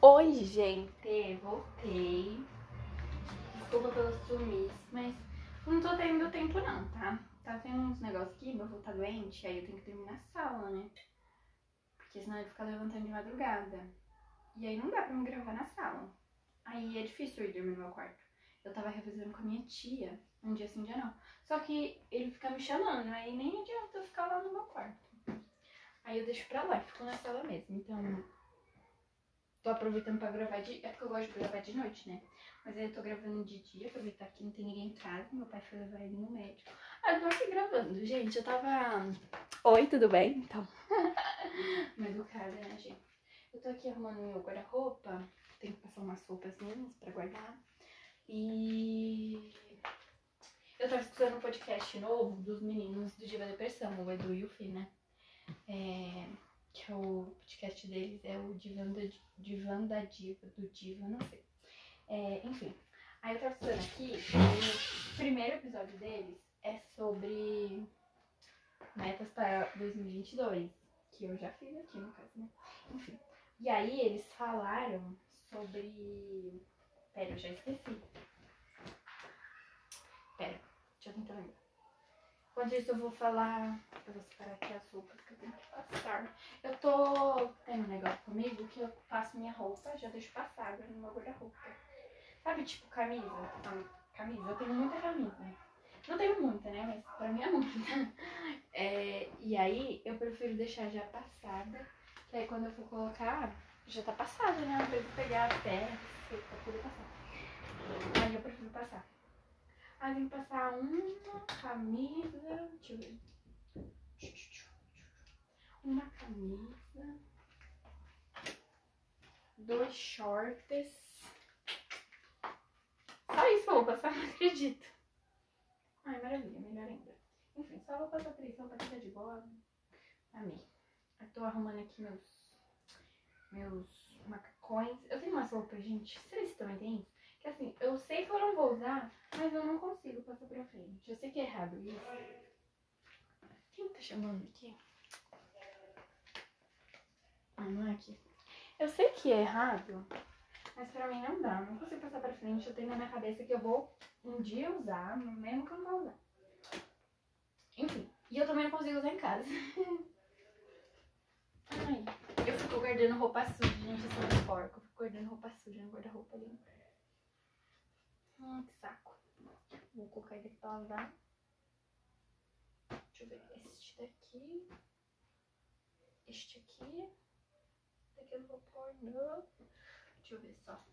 Oi, gente, voltei. Desculpa pelo sumiço, mas não tô tendo tempo não, tá? Tá tendo uns negócios aqui, meu avô tá doente, aí eu tenho que dormir na sala, né? Porque senão ele fica levantando de madrugada. E aí não dá pra me gravar na sala. Aí é difícil eu ir dormir no meu quarto. Eu tava revisando com a minha tia, um dia sim, um dia não. Só que ele fica me chamando, aí nem adianta eu ficar lá no meu quarto. Aí eu deixo pra lá, fico na sala mesmo. Então, tô aproveitando pra gravar de. É porque eu gosto de gravar de noite, né? Mas aí eu tô gravando de dia, aproveitar que não tem ninguém em casa. Meu pai foi levar ele no médico. Aí eu tô aqui gravando. Gente, eu tava. Oi, tudo bem? Então. Mas o cara, né, gente? Eu tô aqui arrumando meu guarda-roupa. Tenho que passar umas roupas minhas pra guardar. E. Eu tava escutando um podcast novo dos meninos do Diva Depressão, o Edu e o Fih, né? É, que é o podcast deles é o Divan da, Diva, do Diva, não sei. É, enfim, aí eu tava estudando aqui, o primeiro episódio deles é sobre metas para 2022, que eu já fiz aqui no caso, né? Enfim, e aí eles falaram sobre. Pera, eu já esqueci. Pera, deixa eu tentar lembrar. Enquanto isso, eu vou falar. Eu vou separar aqui as roupas que eu tenho que passar. Eu tô tendo um negócio comigo que eu passo minha roupa, já deixo passada no meu guarda-roupa. Sabe, tipo, camisa? Camisa, eu tenho muita camisa. Não tenho muita, né? Mas pra mim é muita. É, e aí, eu prefiro deixar já passada. Que aí, quando eu for colocar, já tá passada, né? Não preciso pegar a pé, tá tudo passado. Aí eu prefiro passar. Aí tem que passar uma camisa. Deixa eu ver. Uma camisa. Dois shorts. Só isso eu vou passar, não acredito. Ai, maravilha, melhor ainda. Enfim, só vou passar três aqui tá de boa. Amei. Eu tô arrumando aqui meus. Meus macacões. Eu tenho umas roupas, gente. Vocês também têm assim, eu sei que eu não vou usar, mas eu não consigo passar pra frente. Eu sei que é errado isso. Quem tá chamando aqui? Ah, não é aqui. Eu sei que é errado, mas pra mim não dá. Não consigo passar pra frente. Eu tenho na minha cabeça que eu vou um dia usar, mesmo que eu não vou usar. Enfim. E eu também não consigo usar em casa. Ai, eu fico guardando roupa suja, gente. Eu sou muito porco. Eu fico guardando roupa suja no guarda-roupa ali. Hum, que saco. Vou colocar ele pra lavar. Deixa eu ver. Este daqui. Este aqui. Este aqui eu não vou pôr, não. Deixa eu ver só.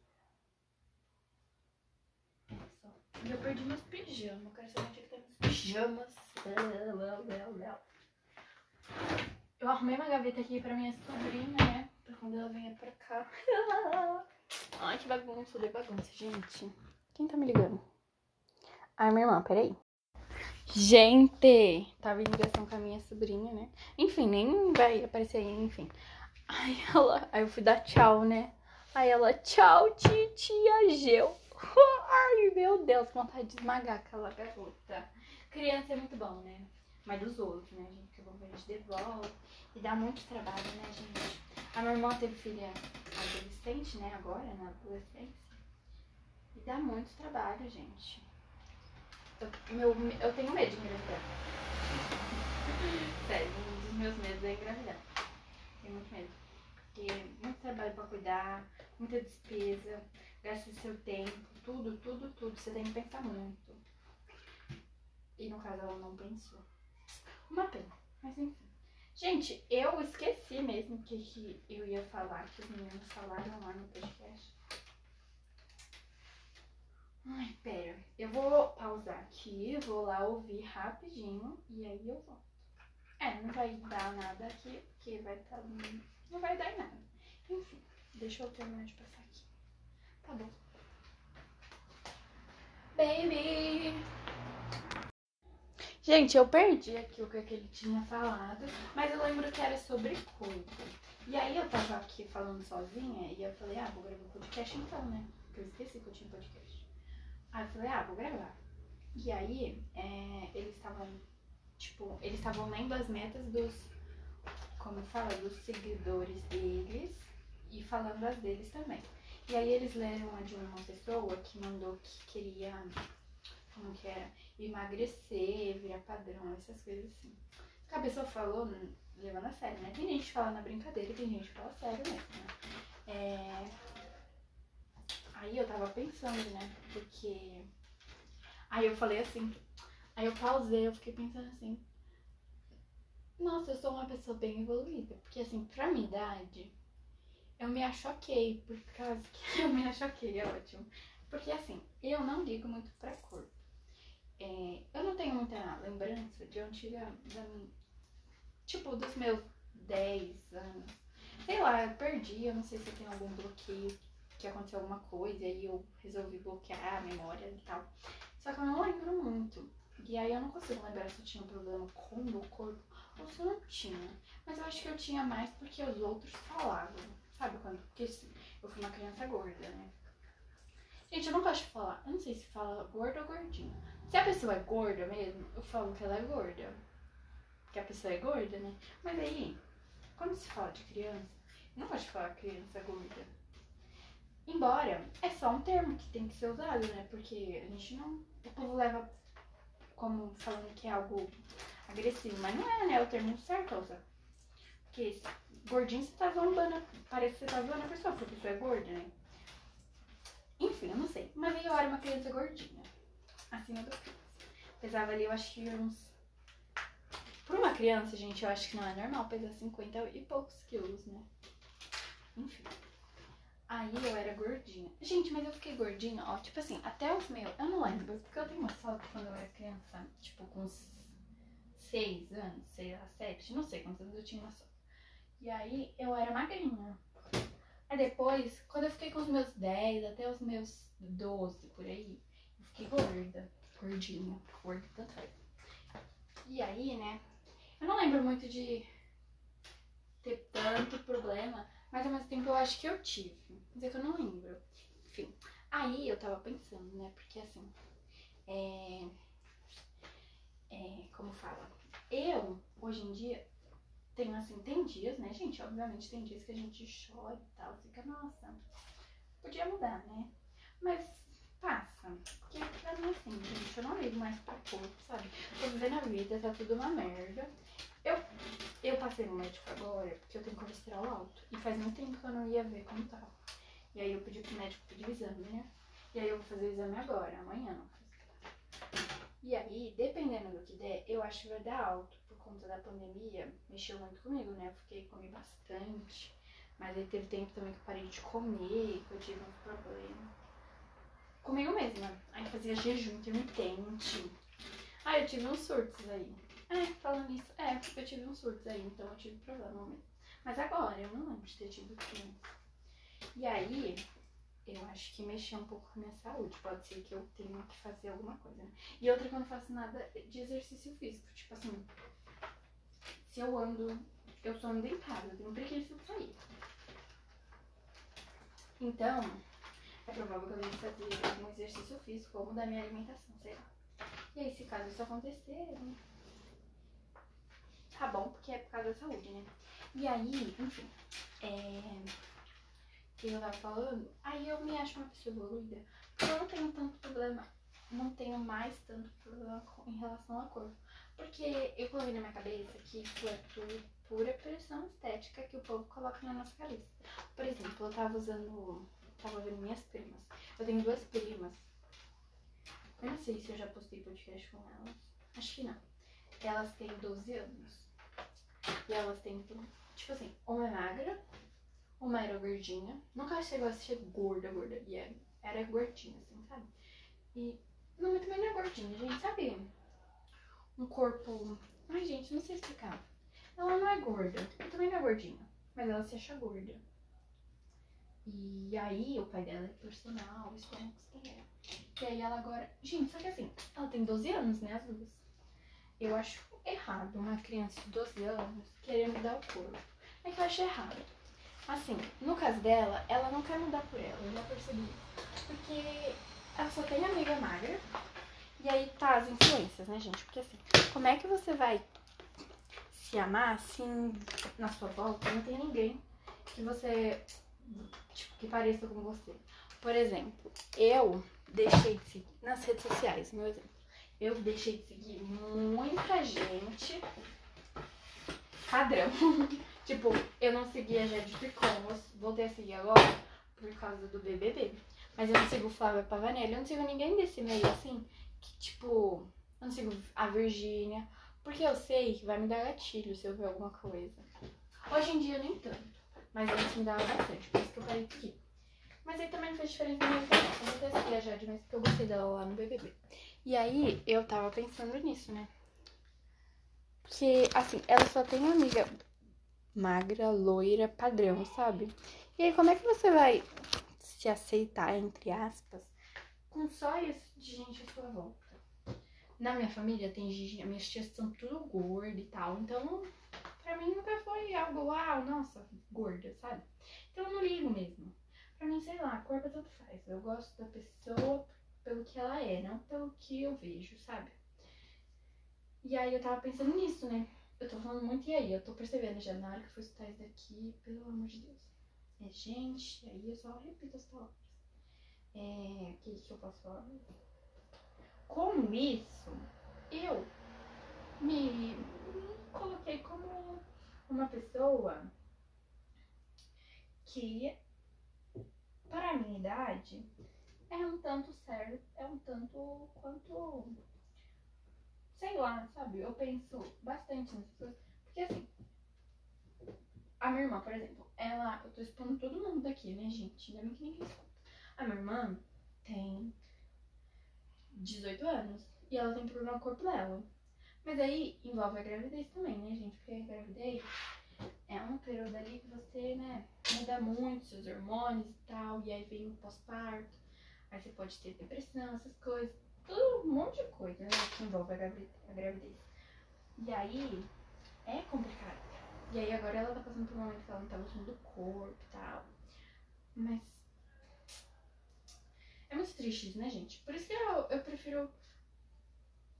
Só. Eu perdi meus pijamas. Eu quero saber onde é que tá meus pijamas. Eu arrumei uma gaveta aqui pra minha sobrinha, né? Pra quando ela venha pra cá. Ai, que bagunça, de bagunça, gente. Quem tá me ligando? Ai, minha irmã, peraí. Gente, tava em ligação com a minha sobrinha, né? Enfim, nem vai aparecer aí, enfim. Aí ela. Aí eu fui dar tchau, né? Aí ela, tchau, titia Geu. Ai, meu Deus, vontade de esmagar aquela garota. Criança é muito bom, né? Mas dos outros, né, gente? Que bom que a gente devolve. E dá muito trabalho, né, gente? A minha irmã teve filha adolescente, né, agora, na adolescência. Dá muito trabalho, gente. Eu, meu, eu tenho medo de engravidar. Sério, um dos meus medos é engravidar. Tenho muito medo. Porque muito trabalho pra cuidar, muita despesa, gasta seu tempo, tudo, tudo, tudo. Você tem que pensar muito. E no caso ela não pensou. Uma pena, mas enfim. Gente, eu esqueci mesmo o que, que eu ia falar, que os meninos falaram lá no podcast. Ai, pera. Eu vou pausar aqui, vou lá ouvir rapidinho e aí eu volto. É, não vai dar nada aqui, porque vai estar. Tá... Não vai dar em nada. Enfim, deixa eu terminar de passar aqui. Tá bom. Baby! Gente, eu perdi aqui o que ele tinha falado, mas eu lembro que era sobre corpo. E aí eu tava aqui falando sozinha e eu falei, ah, vou gravar um podcast então, né? Porque eu esqueci que eu tinha podcast. Aí eu falei, ah, vou gravar. E aí, é, eles estavam, tipo, eles estavam lendo as metas dos, como fala, dos seguidores deles e falando as deles também. E aí eles leram a de uma pessoa que mandou que queria, como que era, emagrecer, virar padrão, essas coisas assim. A pessoa falou, levando a sério, né? Tem gente que fala na brincadeira e tem gente que fala sério mesmo, né? É... Aí eu tava pensando, né? Porque. Aí eu falei assim. Aí eu pausei, eu fiquei pensando assim. Nossa, eu sou uma pessoa bem evoluída. Porque assim, pra minha idade, eu me achoquei. Por causa que eu me achoquei, é ótimo. Porque assim, eu não ligo muito pra cor. É, eu não tenho muita lembrança de antiga. Da, tipo, dos meus 10 anos. Sei lá, eu perdi, eu não sei se tenho algum bloqueio, que aconteceu alguma coisa, e eu resolvi bloquear a memória e tal. Só que eu não lembro muito. E aí eu não consigo lembrar se eu tinha um problema com o meu corpo ou se eu não tinha. Mas eu acho que eu tinha mais porque os outros falavam. Sabe quando? Porque eu fui uma criança gorda, né? Gente, eu não gosto de falar. Eu não sei se fala gorda ou gordinha. Se a pessoa é gorda mesmo, eu falo que ela é gorda. Que a pessoa é gorda, né? Mas aí, quando se fala de criança, eu não gosto de falar criança gorda. Embora é só um termo que tem que ser usado, né? Porque a gente não. O povo leva como falando que é algo agressivo, mas não é, né? É o termo certo a usar. Porque gordinho você tá zombando, parece que você tá zoando a pessoa, porque a pessoa é gorda, né? Enfim, eu não sei. Mas eu era uma criança gordinha. Acima do peso. Pesava ali, eu acho que uns. Por uma criança, gente, eu acho que não é normal pesar 50 e poucos quilos, né? Enfim. Aí eu era gordinha. Gente, mas eu fiquei gordinha, ó, tipo assim, até os meus. Eu não lembro, porque eu tenho uma foto quando eu era criança, tipo, com uns 6 anos, sei lá, 7, não sei quantos anos eu tinha uma foto. E aí eu era magrinha. Aí depois, quando eu fiquei com os meus 10 até os meus 12 por aí, eu fiquei gorda. Gordinha. Gorda tanto. E aí, né? Eu não lembro muito de ter tanto problema, mas ao mesmo tempo eu acho que eu tive. Mas é que eu não lembro. Enfim. Aí eu tava pensando, né? Porque assim. É. É. Como fala? Eu, hoje em dia, tem assim, tem dias, né, gente? Obviamente tem dias que a gente chora e tal, fica, nossa, podia mudar, né? Mas passa. Porque pra mim assim, gente, eu não ligo mais pra corpo, sabe? Tô vivendo a vida, tá tudo uma merda. Eu, eu passei no médico agora porque eu tenho colesterol alto. E faz muito tempo que eu não ia ver como tava. E aí eu pedi pro médico pedir o exame, né? E aí eu vou fazer o exame agora, amanhã. E aí, dependendo do que der, eu acho que vai dar alto conta da pandemia, mexeu muito comigo, né? Eu fiquei, comi bastante. Mas aí teve tempo também que eu parei de comer, que eu tive uns problemas. Comigo mesma. Aí fazia jejum intermitente. Ah, eu tive uns surtos aí. É, falando isso, é, porque eu tive uns surtos aí, então eu tive problema mesmo. Mas agora, eu não lembro de ter tido criança. E aí, eu acho que mexeu um pouco com a minha saúde. Pode ser que eu tenha que fazer alguma coisa, né? E outra que eu não faço nada de exercício físico. Tipo assim, se eu ando, eu só ando casa, eu tenho preguiça de sair. Então, é provável que eu venha fazer algum exercício físico ou mudar minha alimentação, sei lá. E aí, se caso isso acontecer, tá bom, porque é por causa da saúde, né? E aí, enfim, é... O que eu tava falando? Aí eu me acho uma pessoa evoluída, porque eu não tenho tanto problema, não tenho mais tanto problema em relação à cor. Porque eu coloquei na minha cabeça que isso é tudo pura pressão estética que o povo coloca na nossa cabeça. Por exemplo, eu tava usando. Tava vendo minhas primas. Eu tenho duas primas. Eu não sei se eu já postei podcast com elas. Acho que não. Elas têm 12 anos. E elas têm, tipo assim, uma é magra, uma era gordinha. Nunca chegou a ser gorda, gorda. E era, era gordinha, assim, sabe? E. Não, mas também não é gordinha, gente, sabe? um corpo. Ai, gente, não sei explicar. Ela não é gorda, também não é gordinha, mas ela se acha gorda. E aí o pai dela é personal, estômago dela. E aí ela agora. Gente, só que assim, ela tem 12 anos, né? As duas. Eu acho errado uma criança de 12 anos querer mudar o corpo. É que eu acho errado. Assim, no caso dela, ela não quer mudar por ela, eu já percebi. Porque ela só tem amiga magra e aí tá as influências, né, gente? Porque assim, como é que você vai se amar assim na sua volta? Não tem ninguém que você tipo, que pareça com você. Por exemplo, eu deixei de seguir nas redes sociais, meu exemplo. Eu deixei de seguir muita gente padrão. tipo, eu não seguia a Jade Picon, voltei a seguir agora por causa do BBB. Mas eu não sigo Flávia Pavanelli, eu não sigo ninguém desse meio assim, que tipo, eu não sigo a Virgínia, porque eu sei que vai me dar gatilho se eu ver alguma coisa. Hoje em dia nem tanto, mas me dava bastante, por isso que eu parei seguir. Mas aí também não fez diferença vida. Eu não testei a Jade, porque eu gostei dela lá no BBB. E aí eu tava pensando nisso, né? Porque, assim, ela só tem amiga magra, loira, padrão, sabe? E aí como é que você vai se aceitar, entre aspas, com só isso de gente à sua volta? Na minha família tem gente, minhas tias são tudo gordas e tal, então pra mim nunca foi algo, nossa, gorda, sabe? Então eu não ligo mesmo. Pra mim, sei lá, a cor tanto faz. Eu gosto da pessoa pelo que ela é, não pelo que eu vejo, sabe? E aí eu tava pensando nisso, né? Eu tô falando muito, e aí? Eu tô percebendo já na hora que eu for escutar isso daqui, pelo amor de Deus. É gente, aí eu só repito as palavras. É. O que, que eu posso falar? Com isso, eu me coloquei como uma pessoa que para a minha idade, é um tanto certo, é um tanto quanto. Sei lá, sabe? Eu penso bastante nessas coisas. Porque assim, a minha irmã, por exemplo, ela. Eu tô expondo todo mundo daqui, né, gente? Ainda bem que ninguém escuta. A minha irmã tem 18 anos e ela tem problema no corpo dela. Mas aí envolve a gravidez também, né, gente? Porque a gravidez é um período ali que você, né, muda muito seus hormônios e tal, e aí vem o pós-parto, aí você pode ter depressão, essas coisas, tudo um monte de coisa, né, que envolve a gravidez. E aí é complicado. E aí agora ela tá passando por um momento que ela não tá gostando do corpo e tal. Mas é muito triste isso, né, gente? Por isso que eu, eu prefiro.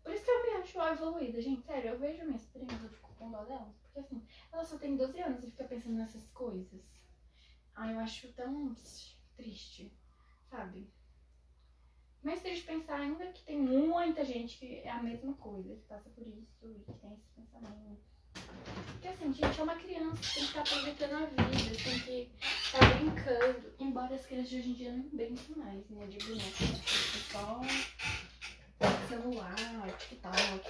Por isso que eu me acho evoluída, gente. Sério, eu vejo minhas primas, eu fico com dó delas. Porque assim, ela só tem 12 anos e fica pensando nessas coisas. Ah, eu acho tão triste, sabe? Mais triste pensar ainda que tem muita gente que é a mesma coisa, que passa por isso e que tem esses pensamentos. Porque assim, gente, é uma criança, tem que estar aproveitando a vida, tem que estar brincando. Embora as crianças de hoje em dia não brinquem mais, né? De boneca, só celular, TikTok.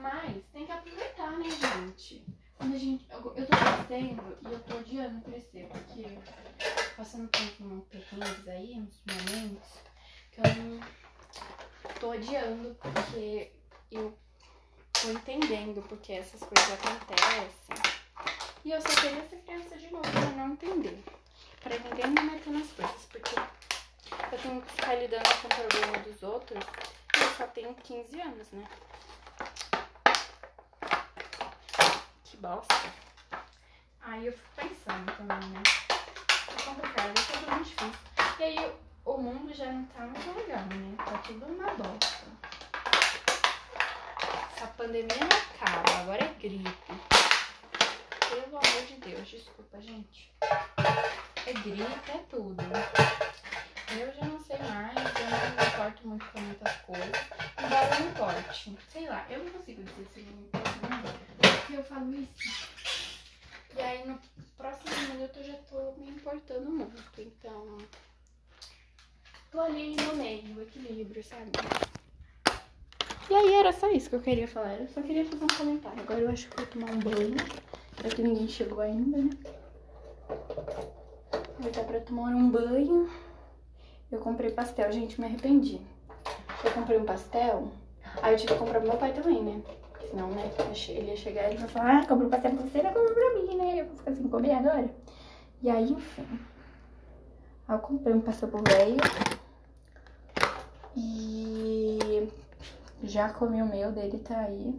Mas tem que aproveitar, né, gente? Quando a gente. Eu, eu tô crescendo e eu tô odiando crescer, porque passando por perrengues aí, uns momentos, que eu não tô odiando, porque eu tô entendendo porque essas coisas acontecem. E eu só queria ser criança de novo pra não entender. Pra ninguém me meter nas coisas, porque eu tenho que ficar lidando com o problema dos outros eu só tenho 15 anos, né? bosta. Aí eu fico pensando também, né? É complicado, é tudo muito difícil. E aí o mundo já não tá muito legal, né? Tá tudo uma bosta. Essa pandemia não acaba, agora é gripe. Pelo amor de Deus, desculpa, gente. É gripe, é tudo. Eu já não sei mais, eu não me importo muito com muitas coisas. Embora eu me importe. Sei lá, eu não consigo dizer se eu me importo muito que eu falo isso. E aí no próximo minuto eu já tô me importando muito. Então, tô ali no meio, equilíbrio, sabe? E aí era só isso que eu queria falar. Eu só queria fazer um comentário. Agora eu acho que vou tomar um banho. Já que ninguém chegou ainda, né? Aproveitar pra tomar um banho. Eu comprei pastel, gente, me arrependi. Eu comprei um pastel. Aí eu tive que comprar pro meu pai também, né? Senão, né, ele ia chegar e ia falar, ah, comprou pastel pra você, não comprou pra mim, né? Eu vou ficar assim, comer agora. E aí, enfim. Aí eu comprei um pastel pro velho. E já comi o meu, dele tá aí.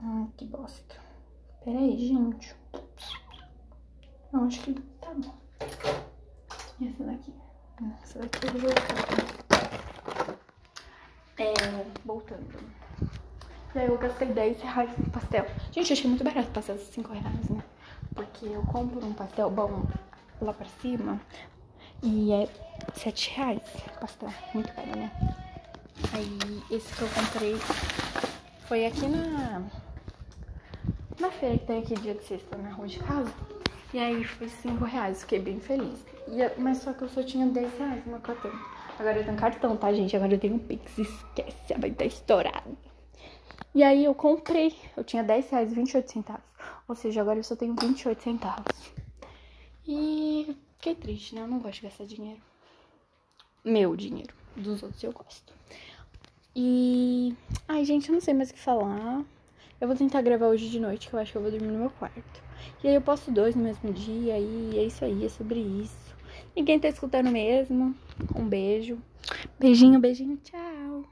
Ai, que bosta. Pera aí, gente. Não, acho que tá bom. E essa daqui? Essa daqui eu vou voltar. É, voltando. E aí eu gastei 10 reais no pastel. Gente, eu achei muito barato pastel, 5 reais, né? Porque eu compro um pastel bom lá pra cima. E é 7 reais. Pastel, muito caro, né? Aí esse que eu comprei foi aqui na. Na feira que tem aqui dia de sexta na rua de casa. E aí foi 5 reais, fiquei bem feliz. E, mas só que eu só tinha 10 reais no meu cartão. Agora eu tenho cartão, tá, gente? Agora eu tenho um Pix, esquece, vai estar estourado. E aí eu comprei, eu tinha 10 reais e 28 centavos. Ou seja, agora eu só tenho 28 centavos. E fiquei triste, né? Eu não gosto de gastar dinheiro. Meu dinheiro. Dos outros eu gosto. E. Ai, gente, eu não sei mais o que falar. Eu vou tentar gravar hoje de noite, que eu acho que eu vou dormir no meu quarto. E aí eu posto dois no mesmo dia, e é isso aí, é sobre isso. Ninguém tá escutando mesmo. Um beijo. Beijinho, beijinho, tchau.